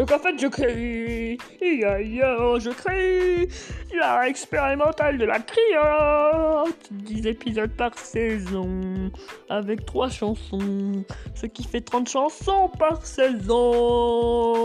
Donc en fait, je crée, je crée la expérimentale de la criotte. 10 épisodes par saison, avec 3 chansons, ce qui fait 30 chansons par saison.